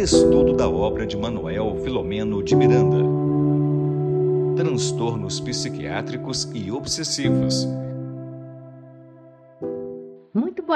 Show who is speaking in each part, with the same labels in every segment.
Speaker 1: Estudo da obra de Manuel Filomeno de Miranda. Transtornos psiquiátricos e obsessivos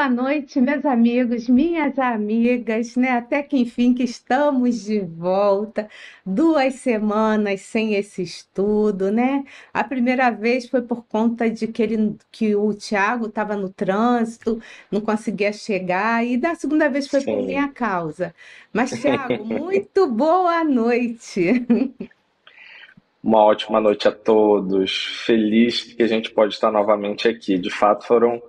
Speaker 2: boa noite, meus amigos, minhas amigas, né? Até que enfim que estamos de volta. Duas semanas sem esse estudo, né? A primeira vez foi por conta de que, ele, que o Tiago estava no trânsito, não conseguia chegar, e da segunda vez foi Sim. por minha causa. Mas, Tiago, muito boa noite.
Speaker 3: Uma ótima noite a todos. Feliz que a gente pode estar novamente aqui. De fato, foram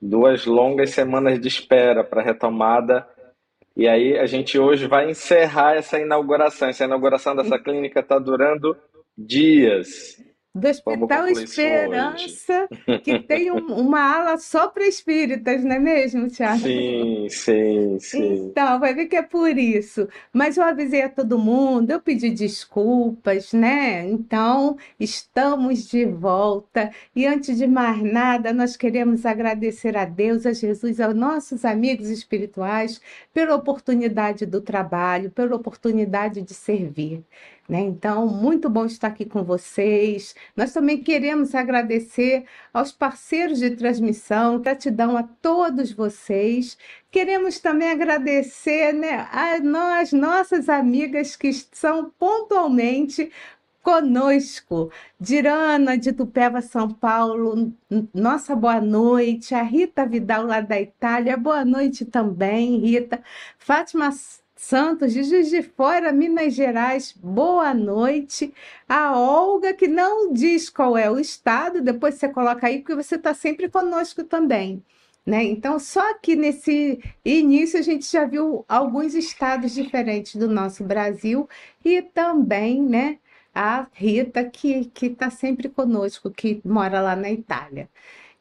Speaker 3: duas longas semanas de espera para retomada. E aí a gente hoje vai encerrar essa inauguração. Essa inauguração dessa clínica está durando dias
Speaker 2: do Hospital Esperança, que tem um, uma ala só para espíritas, não é mesmo, Tiago?
Speaker 3: Sim, sim, sim.
Speaker 2: Então, vai ver que é por isso. Mas eu avisei a todo mundo, eu pedi desculpas, né? Então, estamos de volta. E antes de mais nada, nós queremos agradecer a Deus, a Jesus, aos nossos amigos espirituais, pela oportunidade do trabalho, pela oportunidade de servir. Né? Então, muito bom estar aqui com vocês. Nós também queremos agradecer aos parceiros de transmissão, gratidão a todos vocês. Queremos também agradecer né, a nós, nossas amigas que são pontualmente conosco. Dirana de Tupéva, São Paulo, nossa boa noite. A Rita Vidal, lá da Itália, boa noite também, Rita. Fátima Santos, de Juiz de Fora, Minas Gerais, boa noite. A Olga, que não diz qual é o estado, depois você coloca aí, porque você está sempre conosco também. Né? Então, só que nesse início a gente já viu alguns estados diferentes do nosso Brasil e também né, a Rita, que está sempre conosco, que mora lá na Itália.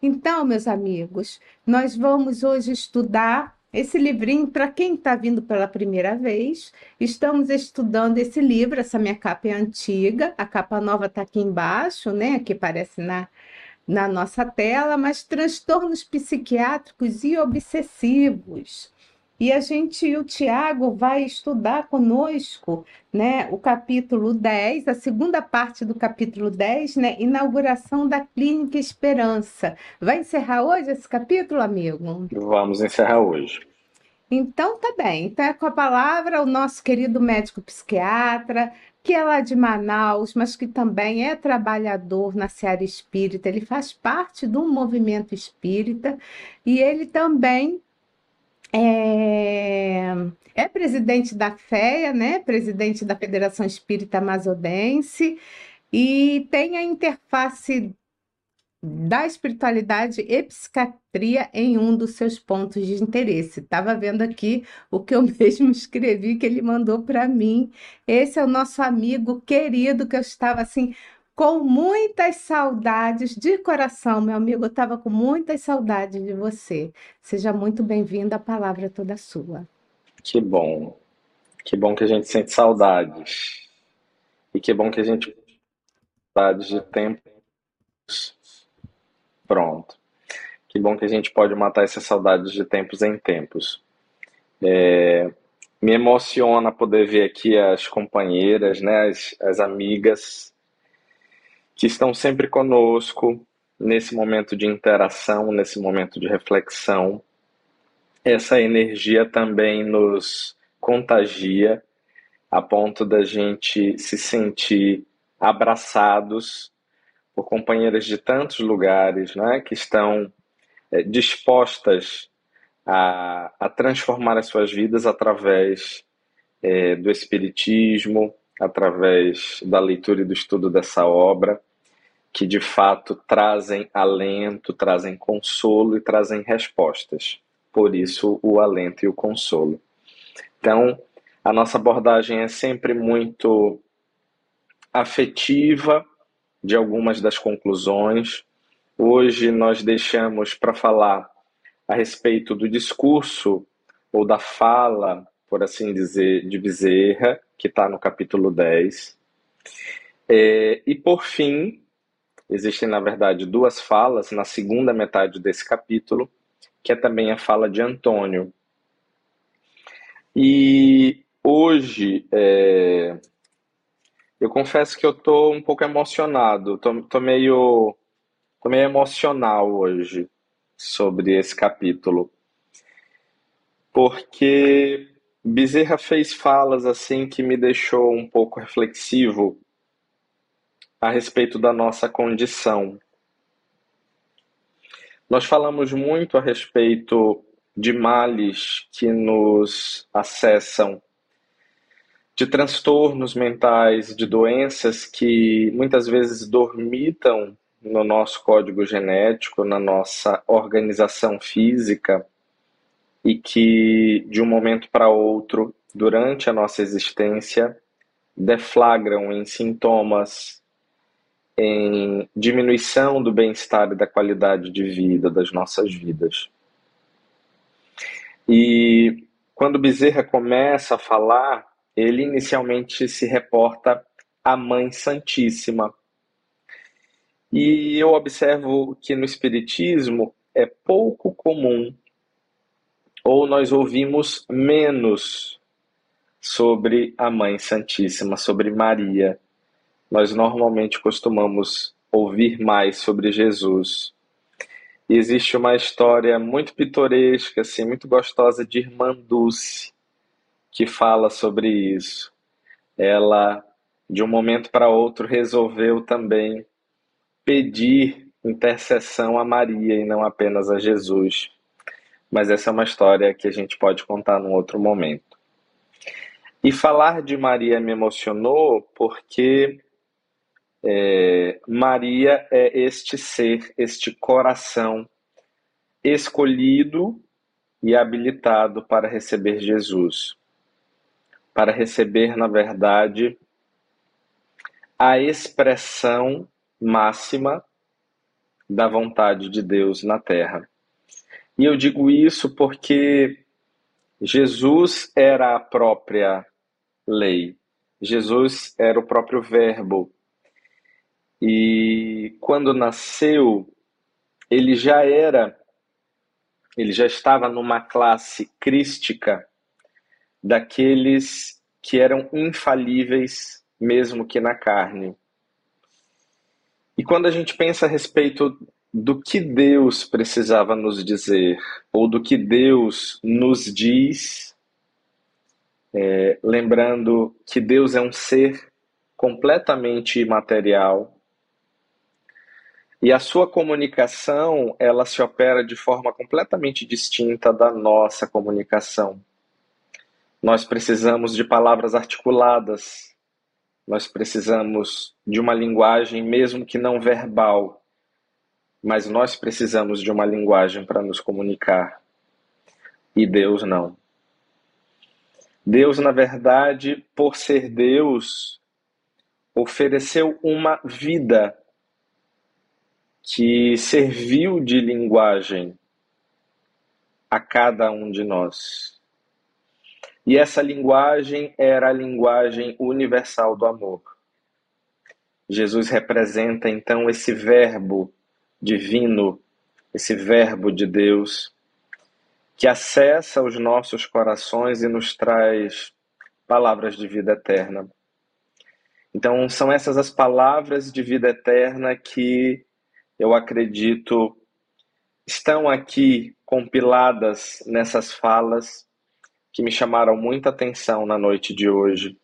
Speaker 2: Então, meus amigos, nós vamos hoje estudar esse livrinho, para quem está vindo pela primeira vez, estamos estudando esse livro. Essa minha capa é antiga, a capa nova está aqui embaixo, né? Que parece na, na nossa tela, mas transtornos psiquiátricos e obsessivos. E a gente, o Tiago, vai estudar conosco né, o capítulo 10, a segunda parte do capítulo 10, né, inauguração da Clínica Esperança. Vai encerrar hoje esse capítulo, amigo?
Speaker 3: Vamos encerrar hoje.
Speaker 2: Então, tá bem. Então, é com a palavra o nosso querido médico psiquiatra, que é lá de Manaus, mas que também é trabalhador na seara espírita. Ele faz parte do movimento espírita e ele também é, é presidente da FEA, né? Presidente da Federação Espírita Amazodense e tem a interface da espiritualidade e psiquiatria em um dos seus pontos de interesse. Estava vendo aqui o que eu mesmo escrevi que ele mandou para mim. Esse é o nosso amigo querido que eu estava assim com muitas saudades de coração, meu amigo. Eu estava com muitas saudades de você. Seja muito bem-vindo, a palavra é toda sua.
Speaker 3: Que bom. Que bom que a gente sente saudades. E que bom que a gente saudades de tempos. Pronto. Que bom que a gente pode matar essas saudades de tempos em tempos. É, me emociona poder ver aqui as companheiras, né, as, as amigas que estão sempre conosco nesse momento de interação, nesse momento de reflexão. Essa energia também nos contagia a ponto da gente se sentir abraçados por companheiras de tantos lugares, né, que estão é, dispostas a, a, transformar as suas vidas através é, do espiritismo, através da leitura e do estudo dessa obra, que de fato trazem alento, trazem consolo e trazem respostas. Por isso, o alento e o consolo. Então, a nossa abordagem é sempre muito afetiva de algumas das conclusões. Hoje nós deixamos para falar a respeito do discurso ou da fala, por assim dizer, de Bezerra, que está no capítulo 10. É, e por fim, existem na verdade duas falas na segunda metade desse capítulo, que é também a fala de Antônio. E hoje é, eu confesso que eu tô um pouco emocionado, tô meio, tô meio emocional hoje sobre esse capítulo, porque Bezerra fez falas assim que me deixou um pouco reflexivo a respeito da nossa condição. Nós falamos muito a respeito de males que nos acessam, de transtornos mentais, de doenças que muitas vezes dormitam no nosso código genético, na nossa organização física e que de um momento para outro, durante a nossa existência, deflagram em sintomas, em diminuição do bem-estar e da qualidade de vida das nossas vidas. E quando Bezerra começa a falar, ele inicialmente se reporta à Mãe Santíssima. E eu observo que no Espiritismo é pouco comum, ou nós ouvimos menos sobre a Mãe Santíssima, sobre Maria. Nós normalmente costumamos ouvir mais sobre Jesus. E existe uma história muito pitoresca, assim, muito gostosa de Irmã Dulce, que fala sobre isso. Ela, de um momento para outro, resolveu também pedir intercessão a Maria e não apenas a Jesus. Mas essa é uma história que a gente pode contar num outro momento. E falar de Maria me emocionou porque é, Maria é este ser, este coração escolhido e habilitado para receber Jesus. Para receber, na verdade, a expressão máxima da vontade de Deus na terra. E eu digo isso porque Jesus era a própria lei. Jesus era o próprio Verbo e quando nasceu, ele já era, ele já estava numa classe crística daqueles que eram infalíveis, mesmo que na carne. E quando a gente pensa a respeito do que Deus precisava nos dizer, ou do que Deus nos diz, é, lembrando que Deus é um ser completamente imaterial, e a sua comunicação, ela se opera de forma completamente distinta da nossa comunicação. Nós precisamos de palavras articuladas. Nós precisamos de uma linguagem mesmo que não verbal, mas nós precisamos de uma linguagem para nos comunicar. E Deus não. Deus, na verdade, por ser Deus, ofereceu uma vida que serviu de linguagem a cada um de nós. E essa linguagem era a linguagem universal do amor. Jesus representa então esse verbo divino, esse verbo de Deus, que acessa os nossos corações e nos traz palavras de vida eterna. Então, são essas as palavras de vida eterna que eu acredito, estão aqui compiladas nessas falas que me chamaram muita atenção na noite de hoje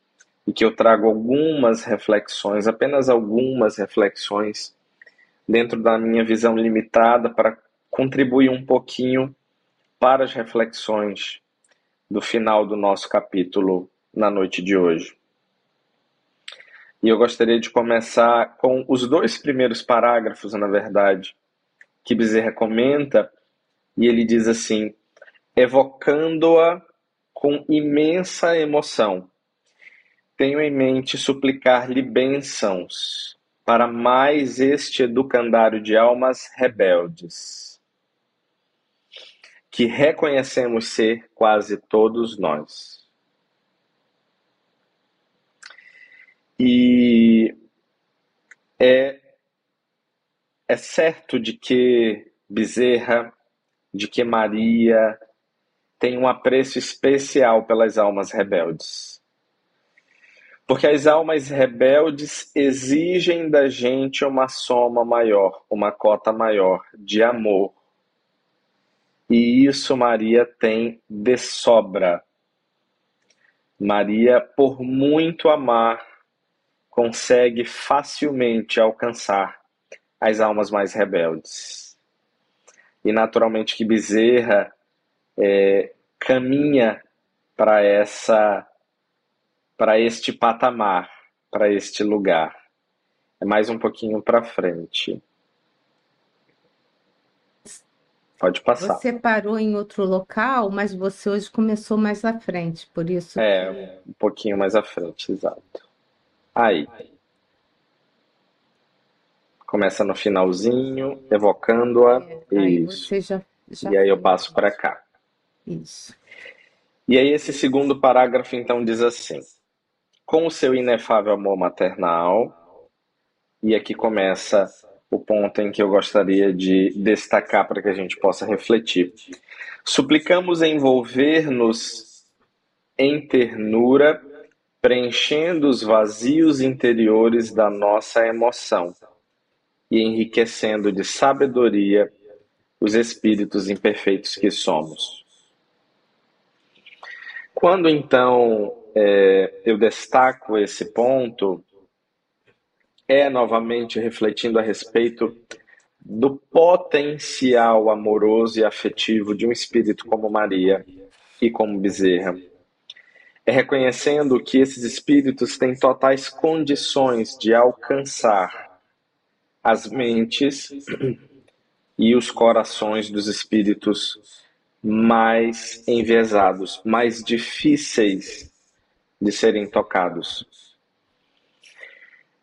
Speaker 3: e que eu trago algumas reflexões, apenas algumas reflexões, dentro da minha visão limitada, para contribuir um pouquinho para as reflexões do final do nosso capítulo na noite de hoje. E eu gostaria de começar com os dois primeiros parágrafos, na verdade, que Bezerra comenta, e ele diz assim: evocando-a com imensa emoção. Tenho em mente suplicar-lhe bênçãos para mais este educandário de almas rebeldes, que reconhecemos ser quase todos nós. E é, é certo de que Bezerra, de que Maria tem um apreço especial pelas almas rebeldes. Porque as almas rebeldes exigem da gente uma soma maior, uma cota maior de amor. E isso Maria tem de sobra. Maria, por muito amar, consegue facilmente alcançar as almas mais rebeldes. E naturalmente que Bezerra é, caminha para essa para este patamar, para este lugar. É mais um pouquinho para frente. Pode passar.
Speaker 2: Você parou em outro local, mas você hoje começou mais à frente, por isso.
Speaker 3: É, um pouquinho mais à frente, exato. Aí. Começa no finalzinho, evocando-a.
Speaker 2: Aí
Speaker 3: Isso.
Speaker 2: já, já
Speaker 3: E aí eu passo para cá.
Speaker 2: Isso.
Speaker 3: E aí esse segundo parágrafo então diz assim: com o seu inefável amor maternal, e aqui começa o ponto em que eu gostaria de destacar para que a gente possa refletir. Suplicamos envolver-nos em ternura, preenchendo os vazios interiores da nossa emoção e enriquecendo de sabedoria os espíritos imperfeitos que somos. Quando então é, eu destaco esse ponto, é novamente refletindo a respeito do potencial amoroso e afetivo de um espírito como Maria e como Bezerra. É reconhecendo que esses espíritos têm totais condições de alcançar as mentes e os corações dos espíritos mais enviesados, mais difíceis de serem tocados.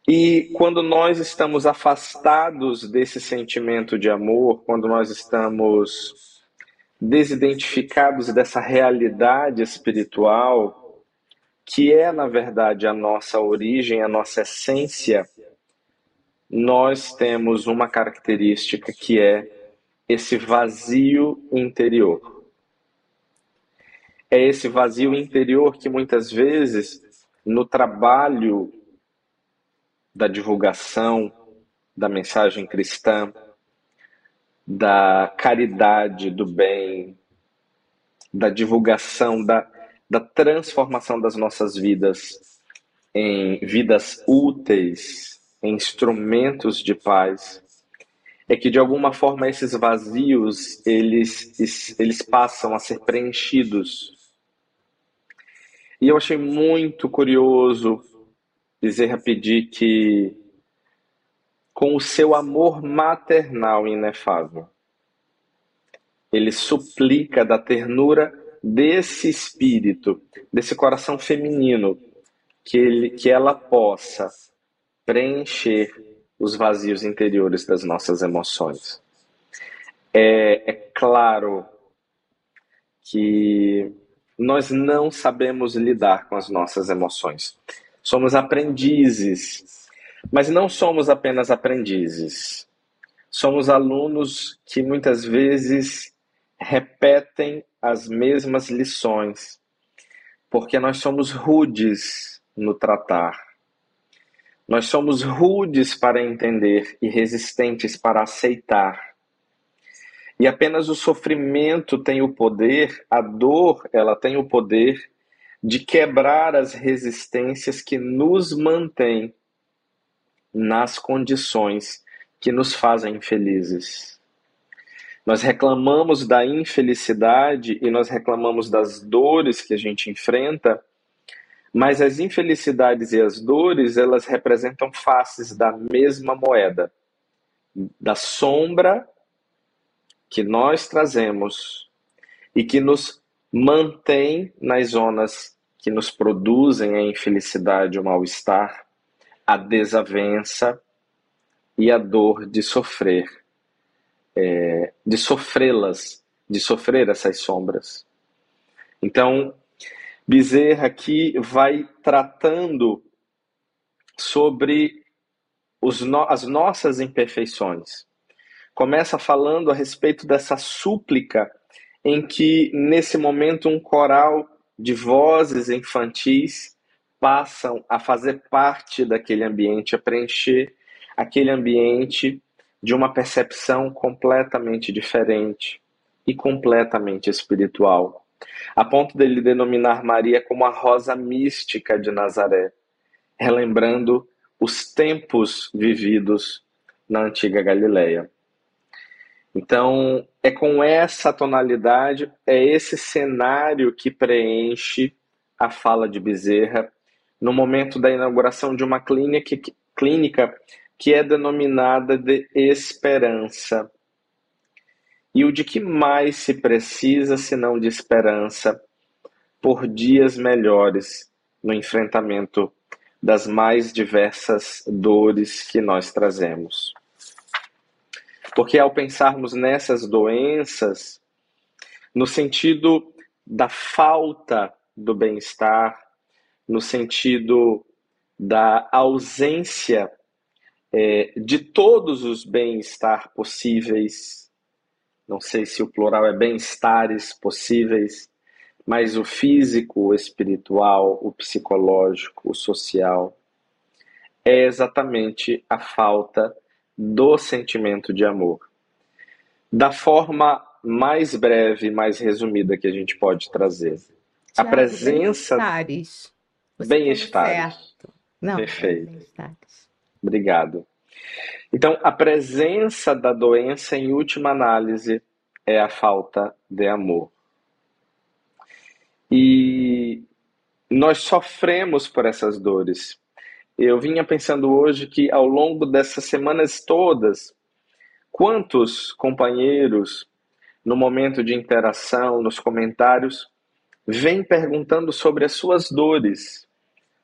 Speaker 3: E quando nós estamos afastados desse sentimento de amor, quando nós estamos desidentificados dessa realidade espiritual, que é, na verdade, a nossa origem, a nossa essência, nós temos uma característica que é esse vazio interior. É esse vazio interior que muitas vezes, no trabalho da divulgação da mensagem cristã, da caridade, do bem, da divulgação, da, da transformação das nossas vidas em vidas úteis, em instrumentos de paz, é que de alguma forma esses vazios eles, eles passam a ser preenchidos. E eu achei muito curioso Bezerra pedir que, com o seu amor maternal inefável, ele suplica da ternura desse espírito, desse coração feminino, que, ele, que ela possa preencher os vazios interiores das nossas emoções. É, é claro que nós não sabemos lidar com as nossas emoções. Somos aprendizes, mas não somos apenas aprendizes. Somos alunos que muitas vezes repetem as mesmas lições, porque nós somos rudes no tratar. Nós somos rudes para entender e resistentes para aceitar. E apenas o sofrimento tem o poder, a dor, ela tem o poder de quebrar as resistências que nos mantêm nas condições que nos fazem infelizes. Nós reclamamos da infelicidade e nós reclamamos das dores que a gente enfrenta, mas as infelicidades e as dores, elas representam faces da mesma moeda, da sombra que nós trazemos e que nos mantém nas zonas que nos produzem a infelicidade, o mal-estar, a desavença e a dor de sofrer, é, de sofrê-las, de sofrer essas sombras. Então, Bezerra aqui vai tratando sobre no, as nossas imperfeições. Começa falando a respeito dessa súplica em que, nesse momento, um coral de vozes infantis passam a fazer parte daquele ambiente, a preencher aquele ambiente de uma percepção completamente diferente e completamente espiritual, a ponto dele denominar Maria como a rosa mística de Nazaré, relembrando os tempos vividos na antiga Galileia. Então, é com essa tonalidade, é esse cenário que preenche a fala de Bezerra no momento da inauguração de uma clínica, clínica que é denominada de esperança. E o de que mais se precisa senão de esperança por dias melhores no enfrentamento das mais diversas dores que nós trazemos. Porque ao pensarmos nessas doenças, no sentido da falta do bem-estar, no sentido da ausência é, de todos os bem-estar possíveis, não sei se o plural é bem-estares possíveis, mas o físico, o espiritual, o psicológico, o social, é exatamente a falta do sentimento de amor. Da forma mais breve, mais resumida que a gente pode trazer. a presença.
Speaker 2: Bem-estares.
Speaker 3: Bem-estares.
Speaker 2: Não,
Speaker 3: Perfeito.
Speaker 2: bem-estares.
Speaker 3: Obrigado. Então, a presença da doença, em última análise, é a falta de amor. E nós sofremos por essas dores. Eu vinha pensando hoje que ao longo dessas semanas todas, quantos companheiros, no momento de interação, nos comentários, vêm perguntando sobre as suas dores,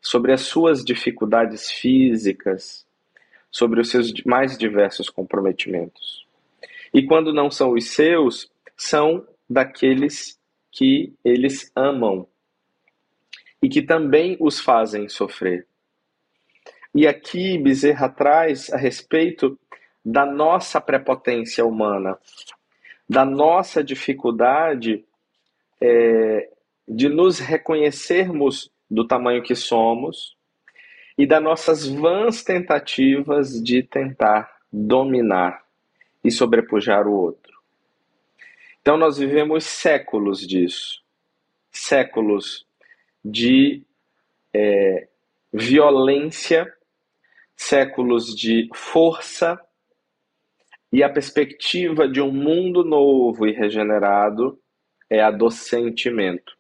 Speaker 3: sobre as suas dificuldades físicas, sobre os seus mais diversos comprometimentos. E quando não são os seus, são daqueles que eles amam e que também os fazem sofrer. E aqui Bezerra traz a respeito da nossa prepotência humana, da nossa dificuldade é, de nos reconhecermos do tamanho que somos e das nossas vãs tentativas de tentar dominar e sobrepujar o outro. Então, nós vivemos séculos disso séculos de é, violência, séculos de força e a perspectiva de um mundo novo e regenerado é a do sentimento,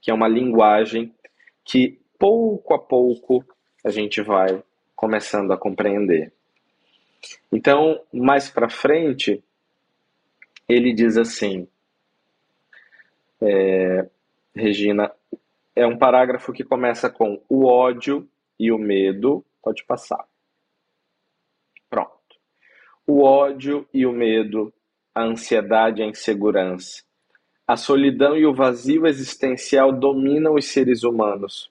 Speaker 3: que é uma linguagem que pouco a pouco a gente vai começando a compreender. Então, mais para frente, ele diz assim, é, Regina, é um parágrafo que começa com o ódio e o medo. Pode passar. Pronto. O ódio e o medo, a ansiedade e a insegurança, a solidão e o vazio existencial dominam os seres humanos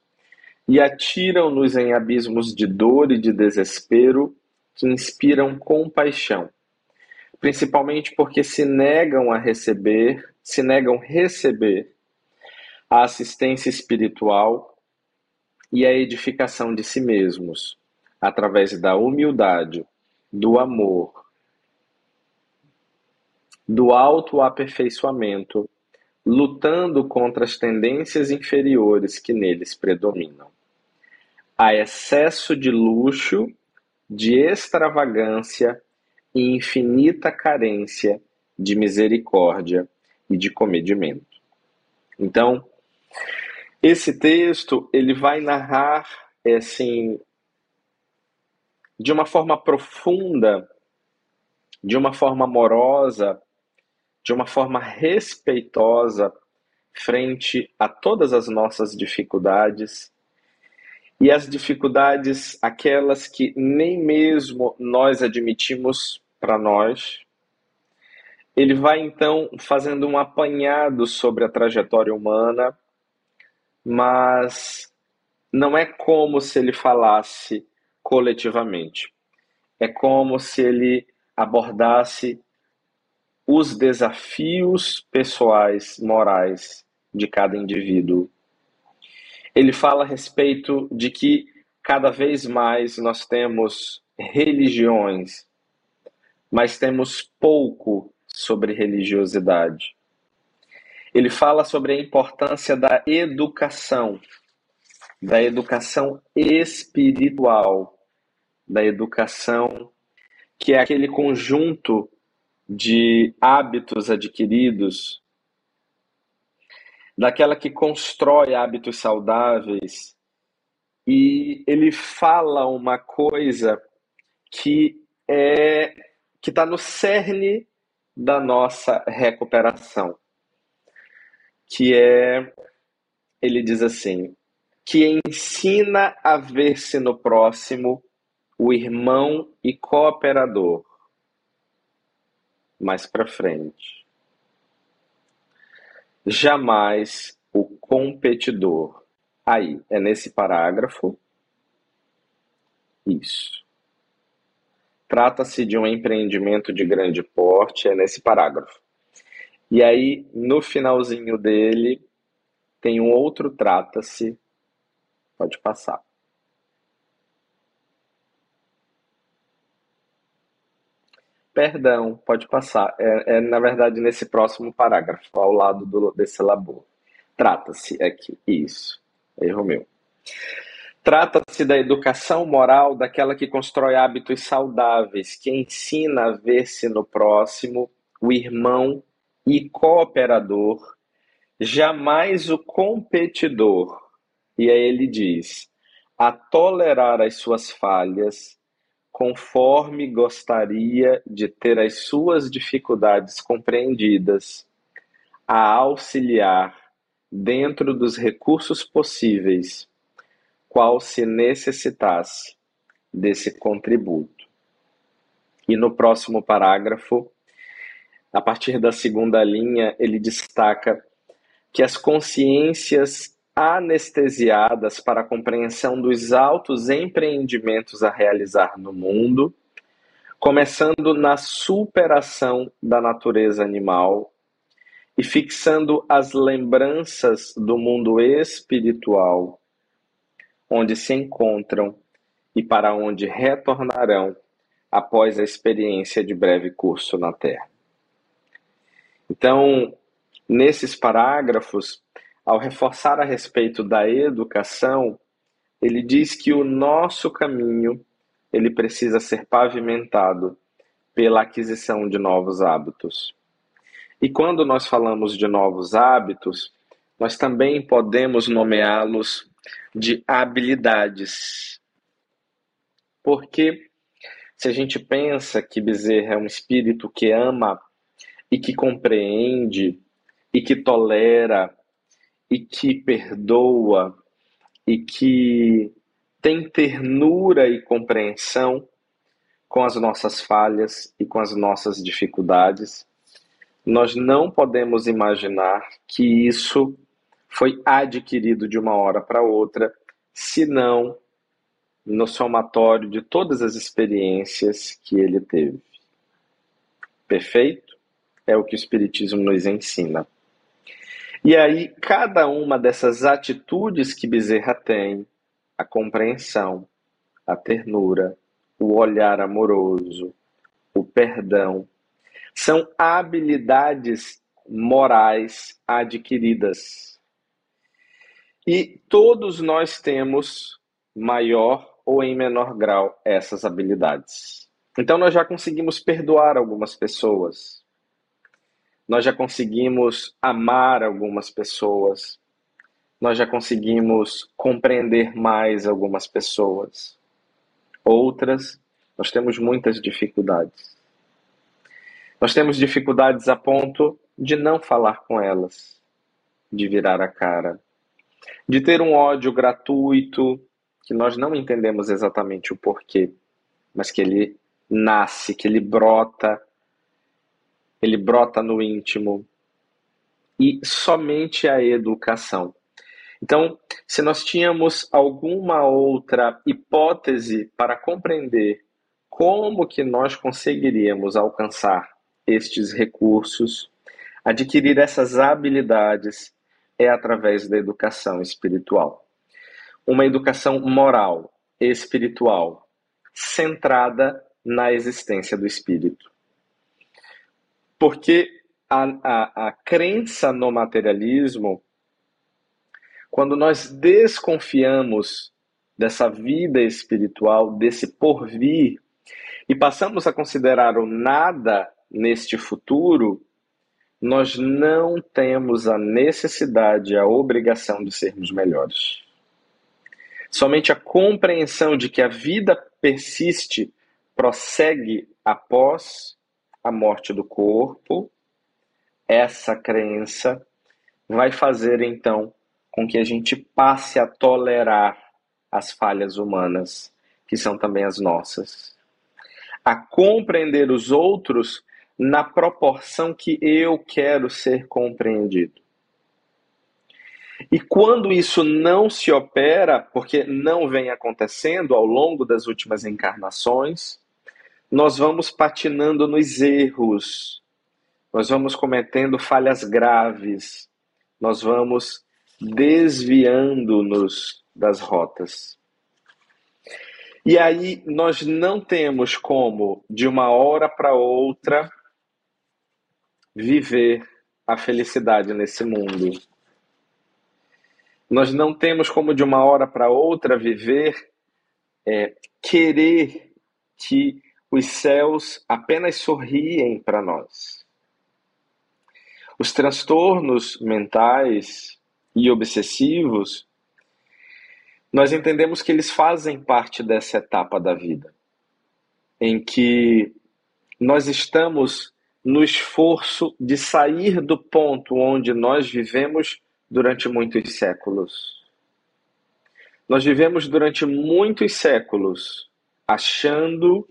Speaker 3: e atiram-nos em abismos de dor e de desespero que inspiram compaixão, principalmente porque se negam a receber, se negam receber a assistência espiritual e a edificação de si mesmos, através da humildade, do amor, do autoaperfeiçoamento, lutando contra as tendências inferiores que neles predominam. Há excesso de luxo, de extravagância e infinita carência de misericórdia e de comedimento. Então, esse texto ele vai narrar assim de uma forma profunda, de uma forma amorosa, de uma forma respeitosa frente a todas as nossas dificuldades e as dificuldades aquelas que nem mesmo nós admitimos para nós. Ele vai então fazendo um apanhado sobre a trajetória humana mas não é como se ele falasse coletivamente. É como se ele abordasse os desafios pessoais, morais de cada indivíduo. Ele fala a respeito de que cada vez mais nós temos religiões, mas temos pouco sobre religiosidade. Ele fala sobre a importância da educação, da educação espiritual, da educação que é aquele conjunto de hábitos adquiridos, daquela que constrói hábitos saudáveis, e ele fala uma coisa que é que está no cerne da nossa recuperação, que é ele diz assim, que ensina a ver-se no próximo o irmão e cooperador. Mais para frente. Jamais o competidor. Aí, é nesse parágrafo. Isso. Trata-se de um empreendimento de grande porte, é nesse parágrafo. E aí, no finalzinho dele, tem um outro trata-se. Pode passar. Perdão, pode passar. É, é, na verdade nesse próximo parágrafo, ao lado do, desse labor. Trata-se aqui, isso. Erro meu. Trata-se da educação moral daquela que constrói hábitos saudáveis, que ensina a ver-se no próximo, o irmão e cooperador, jamais o competidor. E aí ele diz: a tolerar as suas falhas, conforme gostaria de ter as suas dificuldades compreendidas, a auxiliar, dentro dos recursos possíveis, qual se necessitasse desse contributo. E no próximo parágrafo, a partir da segunda linha, ele destaca que as consciências anestesiadas para a compreensão dos altos empreendimentos a realizar no mundo, começando na superação da natureza animal e fixando as lembranças do mundo espiritual, onde se encontram e para onde retornarão após a experiência de breve curso na Terra. Então, nesses parágrafos, ao reforçar a respeito da educação, ele diz que o nosso caminho ele precisa ser pavimentado pela aquisição de novos hábitos. E quando nós falamos de novos hábitos, nós também podemos nomeá-los de habilidades. Porque se a gente pensa que Bezerra é um espírito que ama e que compreende e que tolera e que perdoa e que tem ternura e compreensão com as nossas falhas e com as nossas dificuldades, nós não podemos imaginar que isso foi adquirido de uma hora para outra, senão no somatório de todas as experiências que ele teve. Perfeito? É o que o Espiritismo nos ensina. E aí, cada uma dessas atitudes que Bezerra tem, a compreensão, a ternura, o olhar amoroso, o perdão, são habilidades morais adquiridas. E todos nós temos maior ou em menor grau essas habilidades. Então nós já conseguimos perdoar algumas pessoas, nós já conseguimos amar algumas pessoas, nós já conseguimos compreender mais algumas pessoas. Outras, nós temos muitas dificuldades. Nós temos dificuldades a ponto de não falar com elas, de virar a cara, de ter um ódio gratuito que nós não entendemos exatamente o porquê, mas que ele nasce, que ele brota ele brota no íntimo e somente a educação. Então, se nós tínhamos alguma outra hipótese para compreender como que nós conseguiríamos alcançar estes recursos, adquirir essas habilidades é através da educação espiritual. Uma educação moral, espiritual, centrada na existência do espírito. Porque a, a, a crença no materialismo, quando nós desconfiamos dessa vida espiritual, desse porvir, e passamos a considerar o nada neste futuro, nós não temos a necessidade, a obrigação de sermos melhores. Somente a compreensão de que a vida persiste, prossegue após a morte do corpo, essa crença vai fazer então com que a gente passe a tolerar as falhas humanas, que são também as nossas. A compreender os outros na proporção que eu quero ser compreendido. E quando isso não se opera, porque não vem acontecendo ao longo das últimas encarnações, nós vamos patinando nos erros, nós vamos cometendo falhas graves, nós vamos desviando-nos das rotas. E aí nós não temos como, de uma hora para outra, viver a felicidade nesse mundo. Nós não temos como, de uma hora para outra, viver, é, querer que os céus apenas sorriem para nós. Os transtornos mentais e obsessivos, nós entendemos que eles fazem parte dessa etapa da vida, em que nós estamos no esforço de sair do ponto onde nós vivemos durante muitos séculos. Nós vivemos durante muitos séculos achando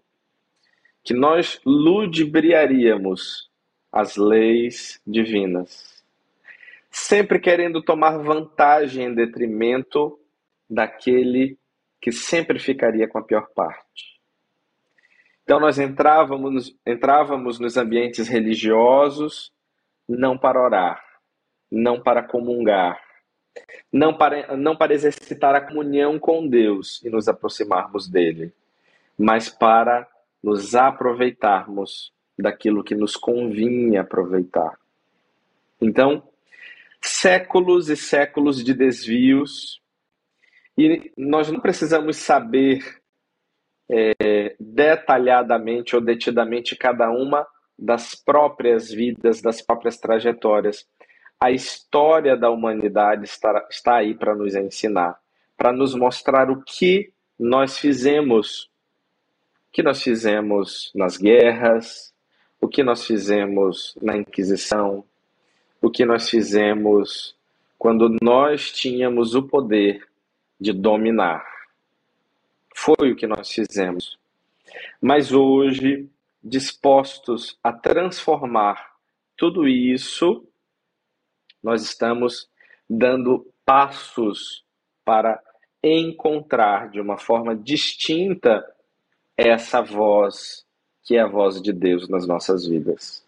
Speaker 3: que nós ludibriaríamos as leis divinas, sempre querendo tomar vantagem em detrimento daquele que sempre ficaria com a pior parte. Então nós entrávamos, entrávamos nos ambientes religiosos não para orar, não para comungar, não para, não para exercitar a comunhão com Deus e nos aproximarmos dele, mas para nos aproveitarmos daquilo que nos convinha aproveitar. Então, séculos e séculos de desvios, e nós não precisamos saber é, detalhadamente ou detidamente cada uma das próprias vidas, das próprias trajetórias. A história da humanidade está, está aí para nos ensinar, para nos mostrar o que nós fizemos, o que nós fizemos nas guerras, o que nós fizemos na Inquisição, o que nós fizemos quando nós tínhamos o poder de dominar. Foi o que nós fizemos. Mas hoje, dispostos a transformar tudo isso, nós estamos dando passos para encontrar de uma forma distinta essa voz que é a voz de Deus nas nossas vidas.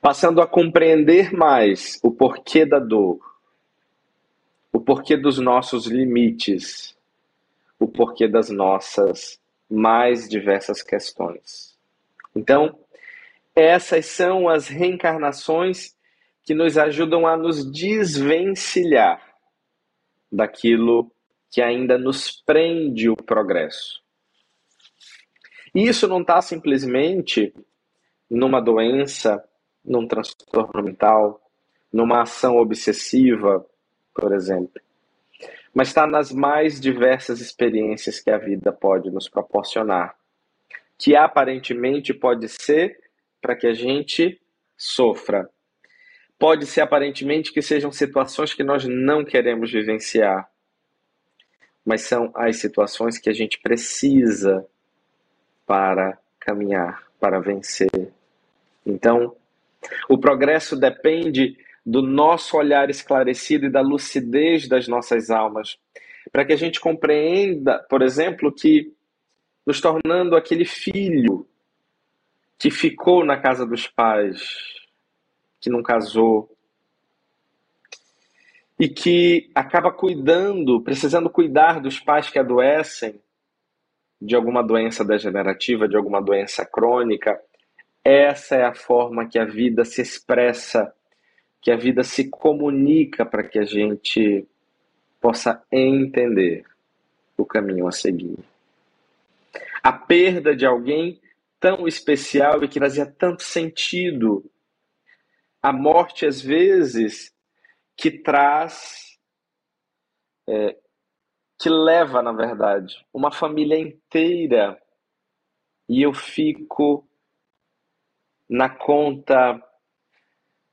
Speaker 3: Passando a compreender mais o porquê da dor, o porquê dos nossos limites, o porquê das nossas mais diversas questões. Então, essas são as reencarnações que nos ajudam a nos desvencilhar daquilo que ainda nos prende o progresso. E isso não está simplesmente numa doença, num transtorno mental, numa ação obsessiva, por exemplo mas está nas mais diversas experiências que a vida pode nos proporcionar, que aparentemente pode ser para que a gente sofra. Pode ser aparentemente que sejam situações que nós não queremos vivenciar, mas são as situações que a gente precisa para caminhar, para vencer. Então, o progresso depende do nosso olhar esclarecido e da lucidez das nossas almas, para que a gente compreenda, por exemplo, que nos tornando aquele filho que ficou na casa dos pais, que não casou, e que acaba cuidando, precisando cuidar dos pais que adoecem de alguma doença degenerativa, de alguma doença crônica. Essa é a forma que a vida se expressa, que a vida se comunica para que a gente possa entender o caminho a seguir. A perda de alguém tão especial e que fazia tanto sentido. A morte, às vezes, que traz, é, que leva, na verdade, uma família inteira. E eu fico na conta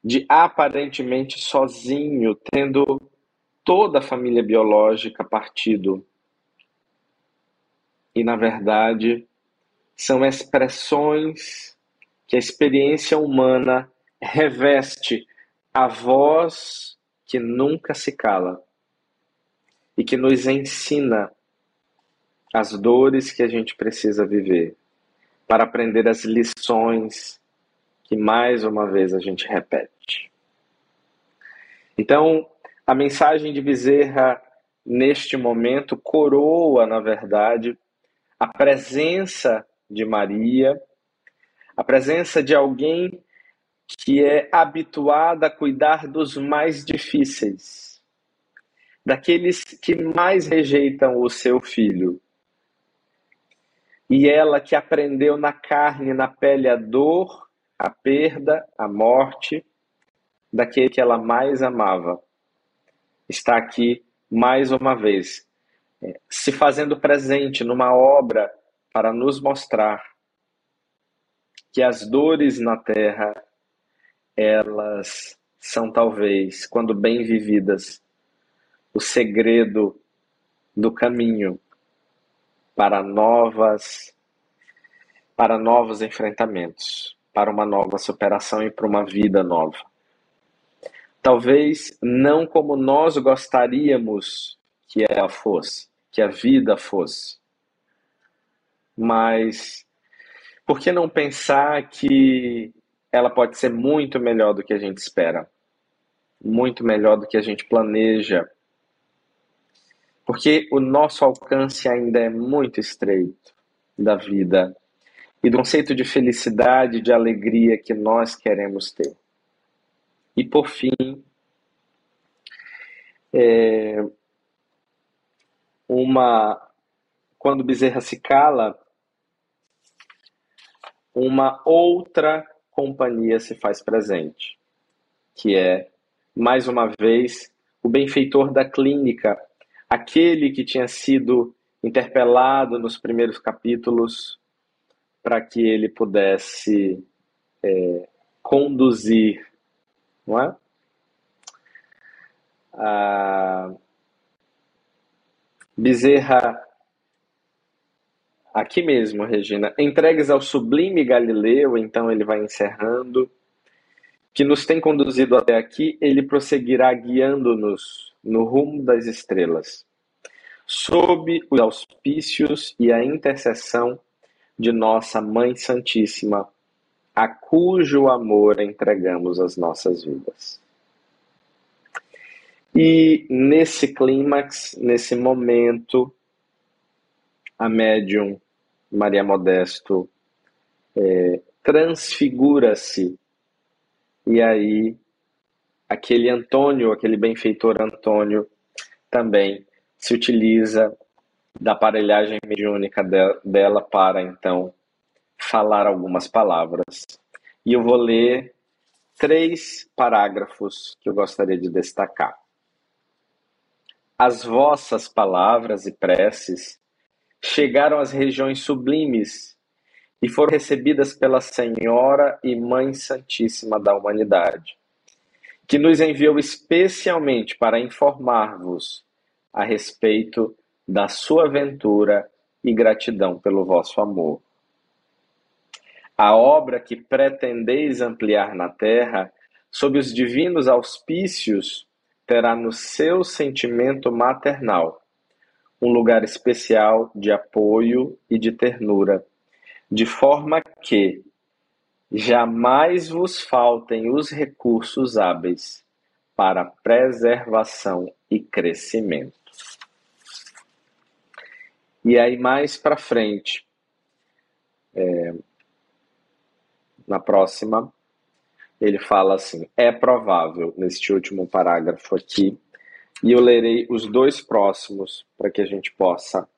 Speaker 3: de aparentemente sozinho, tendo toda a família biológica partido. E, na verdade, são expressões que a experiência humana reveste. A voz que nunca se cala e que nos ensina as dores que a gente precisa viver para aprender as lições que mais uma vez a gente repete. Então, a mensagem de Bezerra neste momento coroa, na verdade, a presença de Maria, a presença de alguém que é habituada a cuidar dos mais difíceis, daqueles que mais rejeitam o seu filho. E ela que aprendeu na carne, na pele, a dor, a perda, a morte, daquele que ela mais amava, está aqui mais uma vez, é, se fazendo presente numa obra para nos mostrar que as dores na terra elas são talvez, quando bem vividas, o segredo do caminho para novas para novos enfrentamentos, para uma nova superação e para uma vida nova. Talvez não como nós gostaríamos que ela fosse, que a vida fosse. Mas por que não pensar que ela pode ser muito melhor do que a gente espera, muito melhor do que a gente planeja, porque o nosso alcance ainda é muito estreito da vida e do conceito de felicidade, de alegria que nós queremos ter. E por fim, é, uma quando Bezerra se cala, uma outra companhia se faz presente, que é, mais uma vez, o benfeitor da clínica, aquele que tinha sido interpelado nos primeiros capítulos para que ele pudesse é, conduzir, não é? A Bezerra Aqui mesmo, Regina. Entregues ao sublime Galileu, então ele vai encerrando, que nos tem conduzido até aqui, ele prosseguirá guiando-nos no rumo das estrelas, sob os auspícios e a intercessão de nossa Mãe Santíssima, a cujo amor entregamos as nossas vidas. E nesse clímax, nesse momento, a médium Maria Modesto é, transfigura-se e aí aquele Antônio, aquele benfeitor Antônio, também se utiliza da aparelhagem mediúnica dela para então falar algumas palavras. E eu vou ler três parágrafos que eu gostaria de destacar. As vossas palavras e preces chegaram às regiões sublimes e foram recebidas pela Senhora e Mãe Santíssima da Humanidade, que nos enviou especialmente para informar-vos a respeito da sua ventura e gratidão pelo vosso amor. A obra que pretendeis ampliar na terra, sob os divinos auspícios, terá no seu sentimento maternal um lugar especial de apoio e de ternura, de forma que, jamais vos faltem os recursos hábeis para preservação e crescimento. E aí, mais para frente, é, na próxima, ele fala assim: é provável, neste último parágrafo aqui, e eu lerei os dois próximos para que a gente possa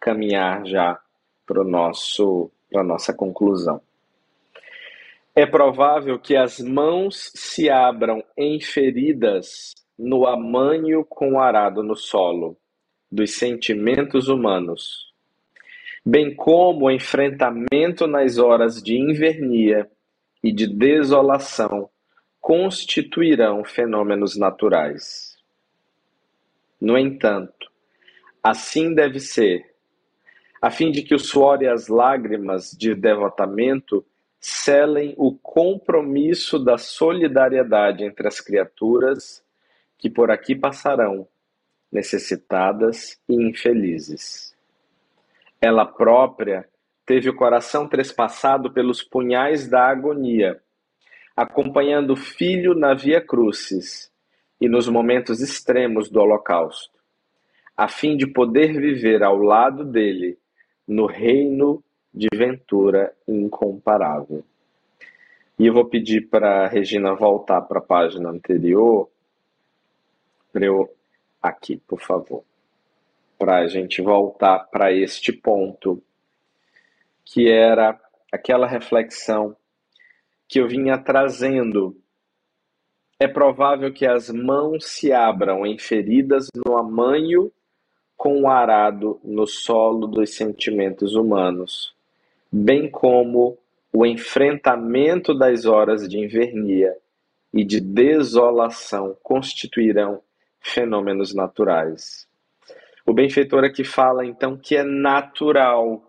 Speaker 3: caminhar já para nosso para nossa conclusão. É provável que as mãos se abram em feridas no amanho com o arado no solo dos sentimentos humanos, bem como o enfrentamento nas horas de invernia e de desolação constituirão fenômenos naturais. No entanto, assim deve ser, a fim de que o suor e as lágrimas de devotamento selem o compromisso da solidariedade entre as criaturas que por aqui passarão, necessitadas e infelizes. Ela própria teve o coração trespassado pelos punhais da agonia, acompanhando o filho na via crucis e nos momentos extremos do holocausto, a fim de poder viver ao lado dele no reino de ventura incomparável. E eu vou pedir para a Regina voltar para a página anterior, para eu. Aqui, por favor. Para a gente voltar para este ponto, que era aquela reflexão que eu vinha trazendo. É provável que as mãos se abram em feridas no amanho com o arado no solo dos sentimentos humanos bem como o enfrentamento das horas de invernia e de desolação constituirão fenômenos naturais. O benfeitor aqui fala então que é natural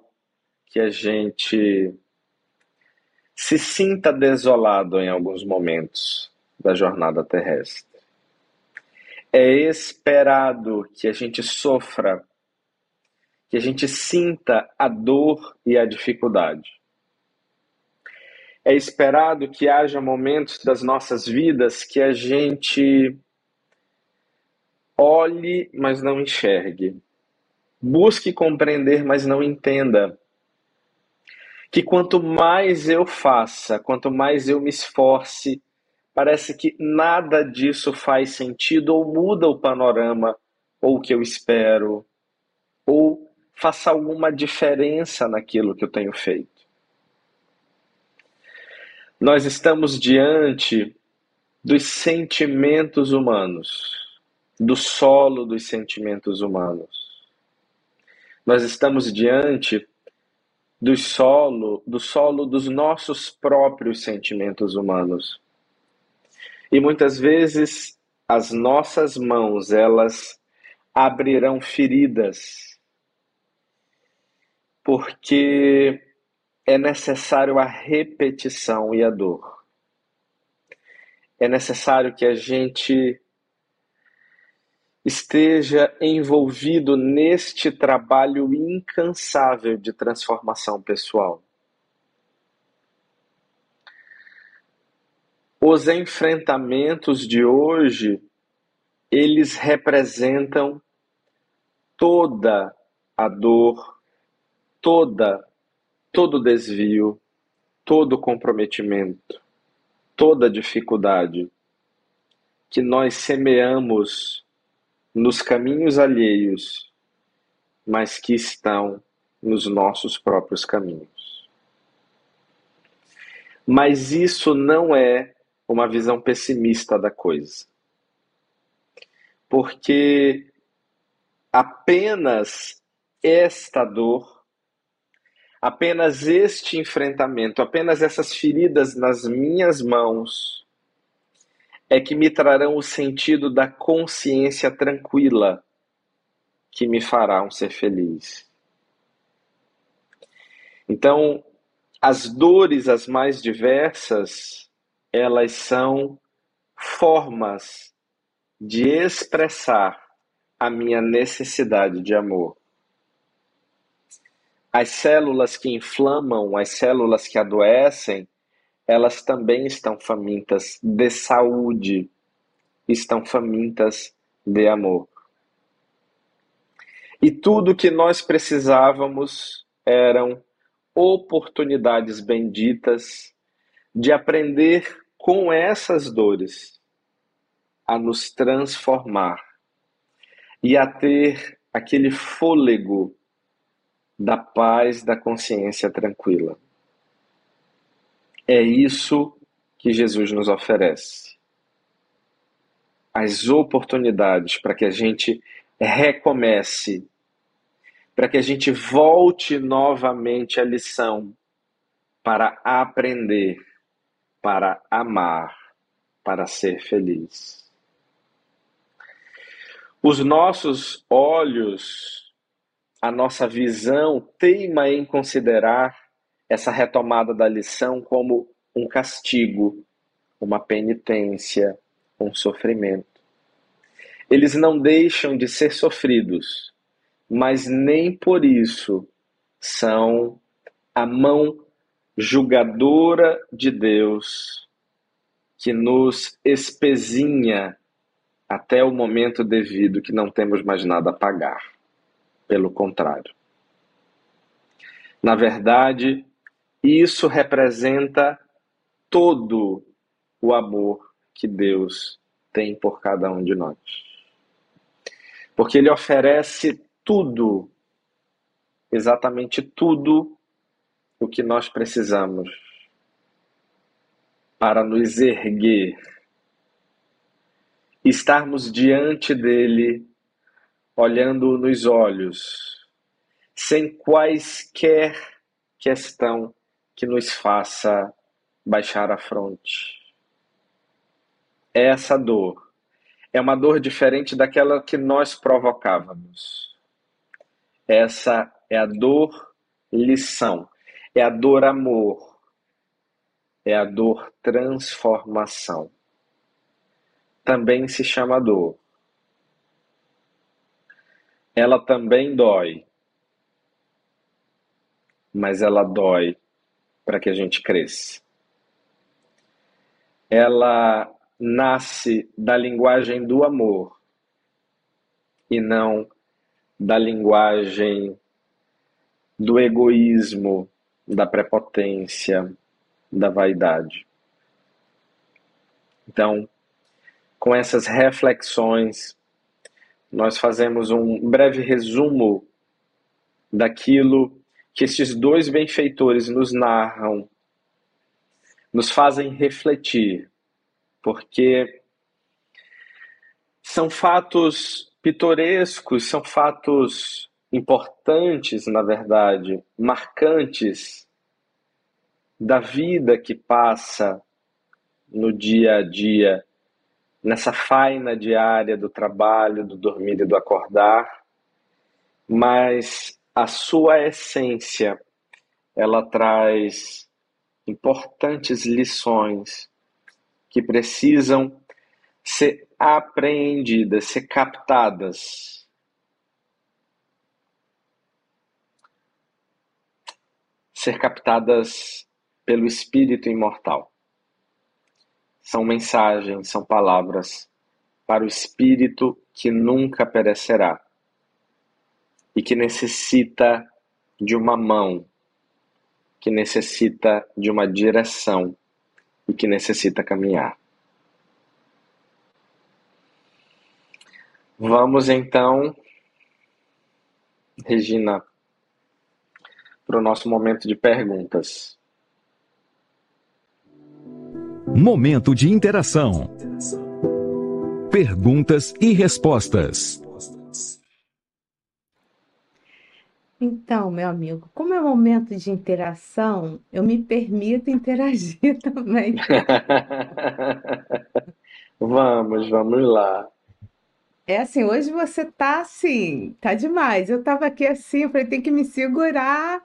Speaker 3: que a gente se sinta desolado em alguns momentos da jornada terrestre. É esperado que a gente sofra que a gente sinta a dor e a dificuldade. É esperado que haja momentos das nossas vidas que a gente olhe, mas não enxergue. Busque compreender, mas não entenda. Que quanto mais eu faça, quanto mais eu me esforce, parece que nada disso faz sentido ou muda o panorama, ou o que eu espero, ou faça alguma diferença naquilo que eu tenho feito. Nós estamos diante dos sentimentos humanos, do solo dos sentimentos humanos. Nós estamos diante do solo, do solo dos nossos próprios sentimentos humanos. E muitas vezes as nossas mãos, elas abrirão feridas porque é necessário a repetição e a dor. É necessário que a gente esteja envolvido neste trabalho incansável de transformação pessoal. Os enfrentamentos de hoje, eles representam toda a dor, toda todo desvio, todo comprometimento, toda dificuldade que nós semeamos nos caminhos alheios, mas que estão nos nossos próprios caminhos. Mas isso não é uma visão pessimista da coisa. Porque apenas esta dor Apenas este enfrentamento, apenas essas feridas nas minhas mãos, é que me trarão o sentido da consciência tranquila que me fará um ser feliz. Então, as dores as mais diversas, elas são formas de expressar a minha necessidade de amor as células que inflamam, as células que adoecem, elas também estão famintas de saúde, estão famintas de amor. E tudo que nós precisávamos eram oportunidades benditas de aprender com essas dores a nos transformar e a ter aquele fôlego da paz da consciência tranquila. É isso que Jesus nos oferece. As oportunidades para que a gente recomece, para que a gente volte novamente à lição para aprender, para amar, para ser feliz. Os nossos olhos, a nossa visão teima em considerar essa retomada da lição como um castigo, uma penitência, um sofrimento. Eles não deixam de ser sofridos, mas nem por isso são a mão julgadora de Deus que nos espezinha até o momento devido que não temos mais nada a pagar. Pelo contrário. Na verdade, isso representa todo o amor que Deus tem por cada um de nós. Porque Ele oferece tudo, exatamente tudo o que nós precisamos para nos erguer, estarmos diante dele, olhando nos olhos, sem quaisquer questão que nos faça baixar a fronte. Essa dor é uma dor diferente daquela que nós provocávamos. Essa é a dor lição, é a dor amor, é a dor transformação. Também se chama dor. Ela também dói, mas ela dói para que a gente cresça. Ela nasce da linguagem do amor e não da linguagem do egoísmo, da prepotência, da vaidade. Então, com essas reflexões, nós fazemos um breve resumo daquilo que estes dois benfeitores nos narram, nos fazem refletir, porque são fatos pitorescos, são fatos importantes, na verdade, marcantes da vida que passa no dia a dia, nessa faina diária do trabalho, do dormir e do acordar, mas a sua essência, ela traz importantes lições que precisam ser apreendidas, ser captadas. Ser captadas pelo Espírito imortal. São mensagens, são palavras para o Espírito que nunca perecerá e que necessita de uma mão, que necessita de uma direção e que necessita caminhar. Vamos então, Regina, para o nosso momento de perguntas.
Speaker 1: Momento de interação. Perguntas e respostas.
Speaker 2: Então, meu amigo, como é um momento de interação, eu me permito interagir também.
Speaker 3: Vamos, vamos lá.
Speaker 2: É assim, hoje você tá assim, tá demais. Eu tava aqui assim, eu falei, tem que me segurar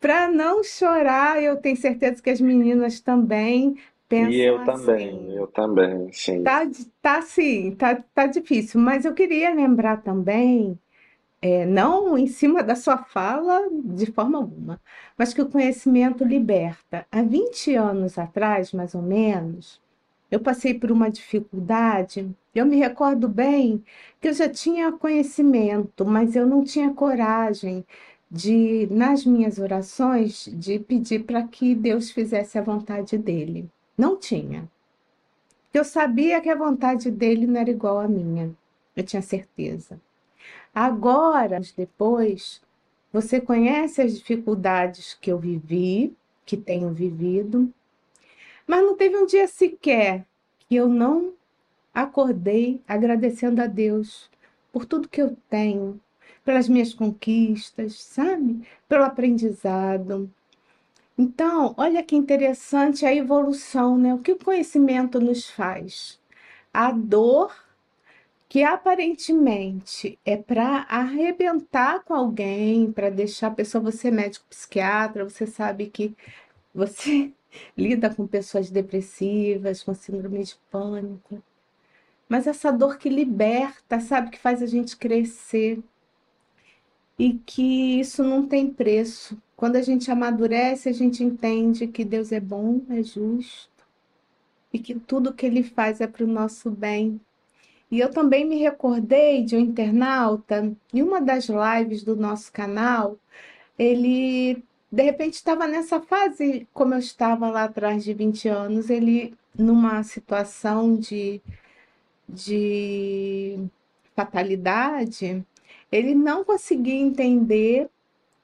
Speaker 2: para não chorar. Eu tenho certeza que as meninas também
Speaker 3: E eu
Speaker 2: pensam
Speaker 3: também,
Speaker 2: assim.
Speaker 3: eu também, sim.
Speaker 2: Tá, tá assim, tá, tá difícil, mas eu queria lembrar também é, não em cima da sua fala de forma alguma, mas que o conhecimento liberta. Há 20 anos atrás, mais ou menos, eu passei por uma dificuldade. Eu me recordo bem que eu já tinha conhecimento, mas eu não tinha coragem de, nas minhas orações, de pedir para que Deus fizesse a vontade dele. Não tinha. Eu sabia que a vontade dele não era igual à minha. Eu tinha certeza. Agora, depois, você conhece as dificuldades que eu vivi, que tenho vivido, mas não teve um dia sequer que eu não acordei agradecendo a Deus por tudo que eu tenho, pelas minhas conquistas, sabe? Pelo aprendizado. Então, olha que interessante a evolução, né? O que o conhecimento nos faz? A dor que aparentemente é para arrebentar com alguém, para deixar a pessoa, você é médico psiquiatra, você sabe que você lida com pessoas depressivas, com síndrome de pânico. Mas essa dor que liberta, sabe, que faz a gente crescer. E que isso não tem preço. Quando a gente amadurece, a gente entende que Deus é bom, é justo e que tudo que ele faz é para o nosso bem. E eu também me recordei de um internauta, em uma das lives do nosso canal, ele de repente estava nessa fase, como eu estava lá atrás de 20 anos, ele numa situação de, de fatalidade, ele não conseguia entender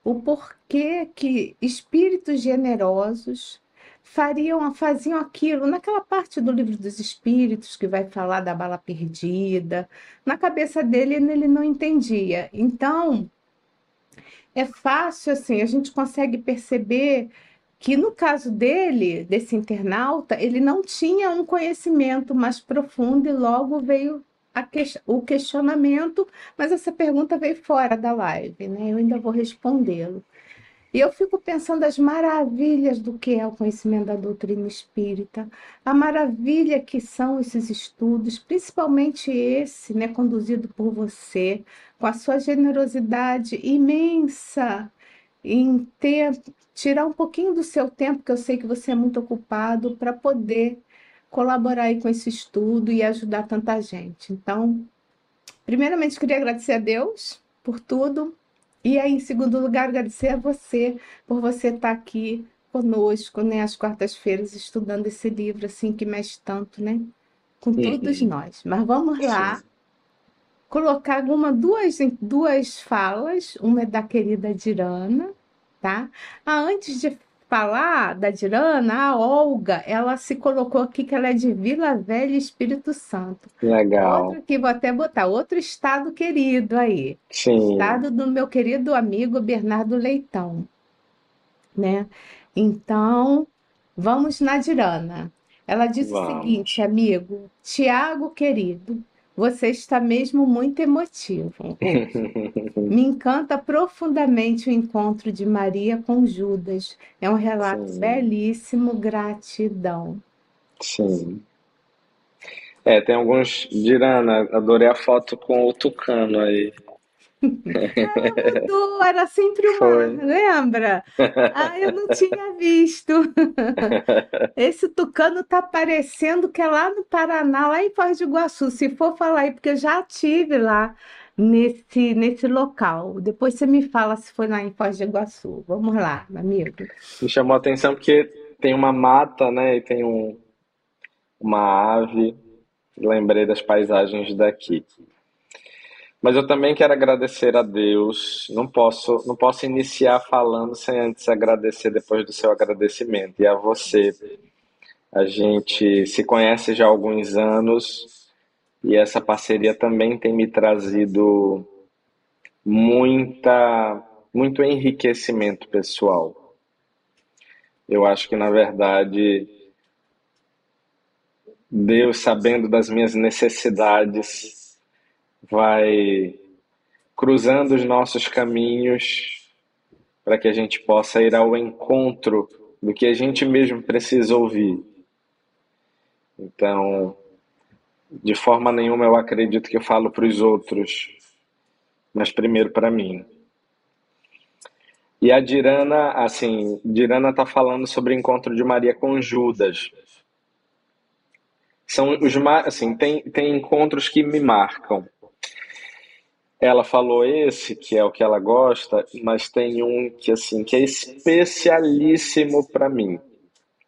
Speaker 2: o porquê que espíritos generosos fariam, faziam aquilo naquela parte do livro dos espíritos que vai falar da bala perdida. Na cabeça dele ele não entendia. Então, é fácil assim, a gente consegue perceber que no caso dele, desse internauta, ele não tinha um conhecimento mais profundo e logo veio que... o questionamento, mas essa pergunta veio fora da live, né? Eu ainda vou respondê-lo. E eu fico pensando as maravilhas do que é o conhecimento da doutrina espírita, a maravilha que são esses estudos, principalmente esse, né, conduzido por você, com a sua generosidade imensa em ter tirar um pouquinho do seu tempo, que eu sei que você é muito ocupado, para poder colaborar aí com esse estudo e ajudar tanta gente. Então, primeiramente queria agradecer a Deus por tudo, e aí, em segundo lugar, agradecer a você por você estar aqui conosco, né, às quartas-feiras, estudando esse livro, assim, que mexe tanto, né, com todos
Speaker 3: Uhum.
Speaker 2: nós. Mas vamos lá,
Speaker 3: Sim.
Speaker 2: colocar alguma, duas, duas falas, uma é da querida Dirana, tá? Ah, antes de falar da Dirana, a Olga, ela se colocou aqui que ela é de Vila Velha, Espírito Santo.
Speaker 3: Legal.
Speaker 2: Outro que vou até botar, outro estado querido aí.
Speaker 3: Sim.
Speaker 2: Estado do meu querido amigo Bernardo Leitão, né? Então, vamos na Dirana. Ela disse o seguinte, amigo, Tiago querido, você está mesmo muito emotivo. Me encanta profundamente o encontro de Maria com Judas. É um relato
Speaker 3: Sim.
Speaker 2: belíssimo, gratidão.
Speaker 3: Sim. É, tem alguns. Dirana, adorei a foto com o tucano aí.
Speaker 2: Ah, mudou, era sempre o mar,
Speaker 3: Foi.
Speaker 2: lembra? Ah, eu não tinha visto. Esse tucano tá parecendo que é lá no Paraná, lá em Foz do Iguaçu. Se for falar aí, porque eu já tive lá nesse, nesse local. Depois você me fala se foi lá em Foz do Iguaçu. Vamos lá, amigo.
Speaker 3: Me chamou a atenção porque tem uma mata, né? E tem um, uma ave. Lembrei das paisagens daqui. Mas eu também quero agradecer a Deus. Não posso, não posso iniciar falando sem antes agradecer depois do seu agradecimento. E a você. A gente se conhece já há alguns anos e essa parceria também tem me trazido muita, muito enriquecimento pessoal. Eu acho que, na verdade, Deus, sabendo das minhas necessidades, vai cruzando os nossos caminhos para que a gente possa ir ao encontro do que a gente mesmo precisa ouvir. Então, de forma nenhuma eu acredito que eu falo para os outros mas primeiro para mim. E a Dirana, assim, Dirana está falando sobre o encontro de Maria com Judas. São os assim, tem, tem encontros que me marcam. Ela falou esse, que é o que ela gosta, mas tem um que assim, que é especialíssimo para mim,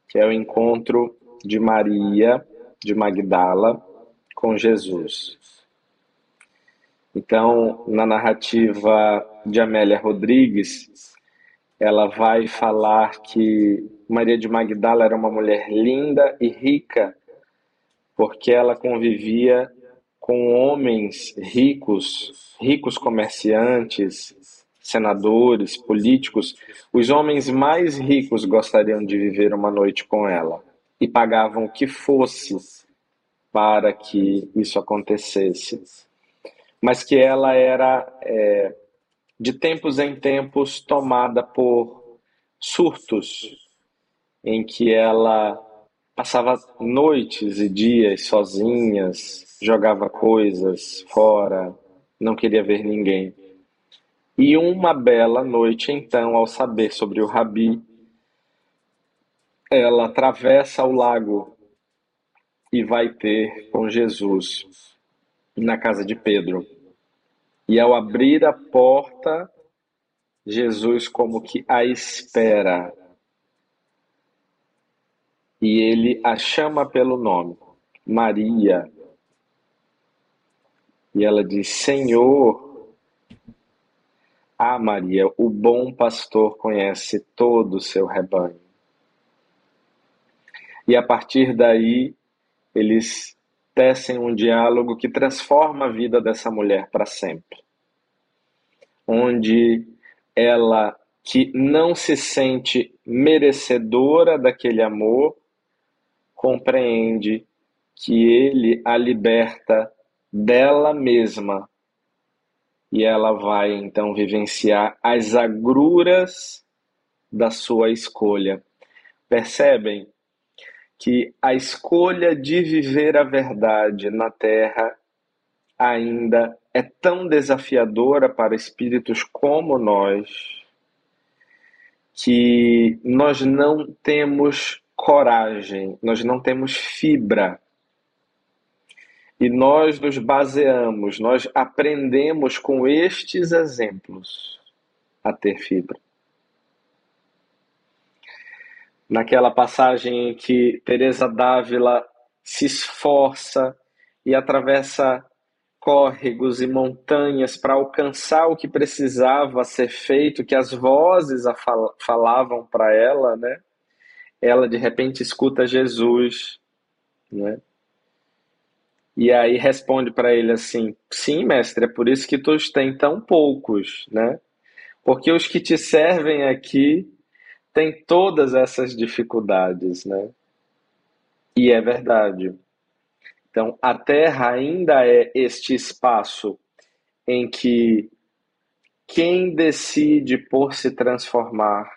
Speaker 3: que é o encontro de Maria de Magdala com Jesus. Então, na narrativa de Amélia Rodrigues, ela vai falar que Maria de Magdala era uma mulher linda e rica, porque ela convivia com homens ricos, ricos comerciantes, senadores, políticos. Os homens mais ricos gostariam de viver uma noite com ela e pagavam o que fosse para que isso acontecesse mas que ela era, é, de tempos em tempos, tomada por surtos, em que ela passava noites e dias sozinhas, jogava coisas fora, não queria ver ninguém. E uma bela noite, então, ao saber sobre o Rabi, ela atravessa o lago e vai ter com Jesus na casa de Pedro. E ao abrir a porta, Jesus como que a espera. E ele a chama pelo nome, Maria. E ela diz: Senhor, ah, Maria, o bom pastor conhece todo o seu rebanho. E a partir daí, eles tecem um diálogo que transforma a vida dessa mulher para sempre. Onde ela, que não se sente merecedora daquele amor, compreende que ele a liberta dela mesma e ela vai então vivenciar as agruras da sua escolha. Percebem? que a escolha de viver a verdade na Terra ainda é tão desafiadora para espíritos como nós, que nós não temos coragem, nós não temos fibra. E nós nos baseamos, nós aprendemos com estes exemplos a ter fibra naquela passagem em que Teresa d'Ávila se esforça e atravessa córregos e montanhas para alcançar o que precisava ser feito, que as vozes fal falavam para ela, né? Ela de repente escuta Jesus, né? E aí responde para ele assim: Sim, mestre, é por isso que tu tem tão poucos, né? Porque os que te servem aqui tem todas essas dificuldades, né? E é verdade. Então, a Terra ainda é este espaço em que quem decide por se transformar,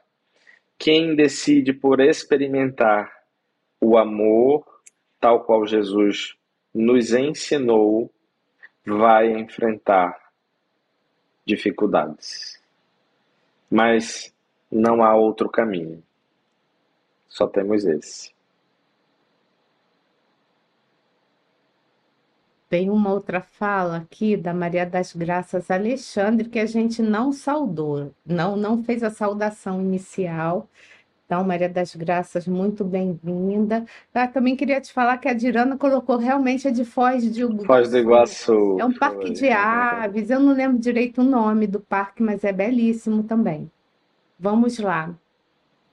Speaker 3: quem decide por experimentar o amor, tal qual Jesus nos ensinou, vai enfrentar dificuldades. Mas não há outro caminho. Só temos esse.
Speaker 2: Tem uma outra fala aqui da Maria das Graças Alexandre que a gente não saudou, não, não fez a saudação inicial. Então, Maria das Graças, muito bem-vinda. Ah, também queria te falar que a Dirana colocou realmente a de Foz de Iguaçu.
Speaker 3: Foz do Iguaçu.
Speaker 2: É um parque de aves, eu não lembro direito o nome do parque, mas é belíssimo também. Vamos lá.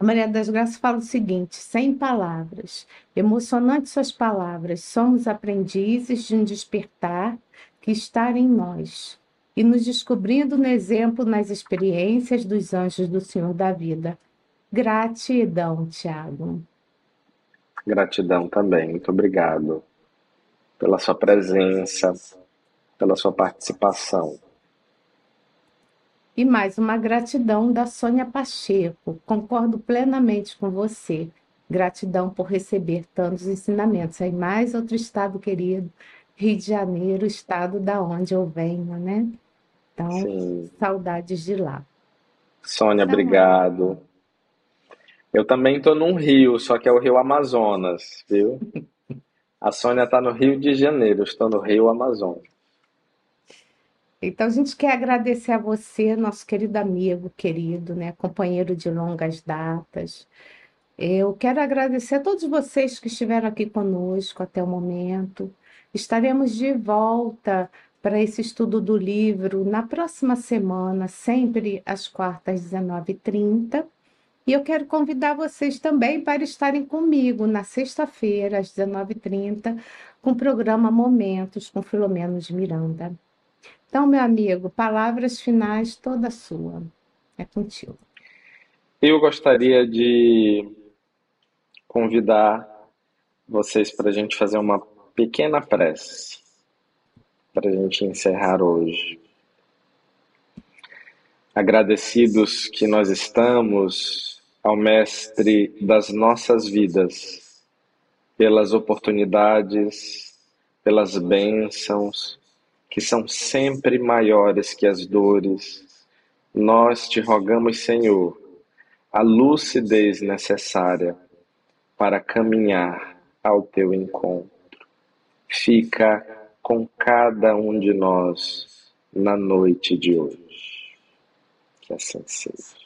Speaker 2: A Maria das Graças fala o seguinte, sem palavras, emocionantes suas palavras, somos aprendizes de um despertar que está em nós e nos descobrindo no exemplo, nas experiências dos anjos do Senhor da vida. Gratidão, Tiago.
Speaker 3: Gratidão também, muito obrigado pela sua presença, pela sua participação.
Speaker 2: E mais uma gratidão da Sônia Pacheco. Concordo plenamente com você. Gratidão por receber tantos ensinamentos. Aí mais outro estado querido, Rio de Janeiro, estado da onde eu venho, né? Então,
Speaker 3: Sim.
Speaker 2: saudades de lá.
Speaker 3: Sônia,
Speaker 2: Então,
Speaker 3: obrigado. Eu também estou num rio, só que é o Rio Amazonas, viu? A Sônia está no Rio de Janeiro, estou no Rio Amazonas.
Speaker 2: Então, a gente quer agradecer a você, nosso querido amigo, querido, né, companheiro de longas datas. Eu quero agradecer a todos vocês que estiveram aqui conosco até o momento. Estaremos de volta para esse estudo do livro na próxima semana, sempre às quartas, 19h30. E eu quero convidar vocês também para estarem comigo na sexta-feira, às 19h30, com o programa Momentos com Filomeno de Miranda. Então, meu amigo, palavras finais toda sua. É contigo.
Speaker 3: Eu gostaria de convidar vocês para a gente fazer uma pequena prece para a gente encerrar hoje. Agradecidos que nós estamos ao Mestre das nossas vidas, pelas oportunidades, pelas bênçãos, que são sempre maiores que as dores. Nós te rogamos, Senhor, a lucidez necessária para caminhar ao teu encontro. Fica com cada um de nós na noite de hoje. Que assim seja.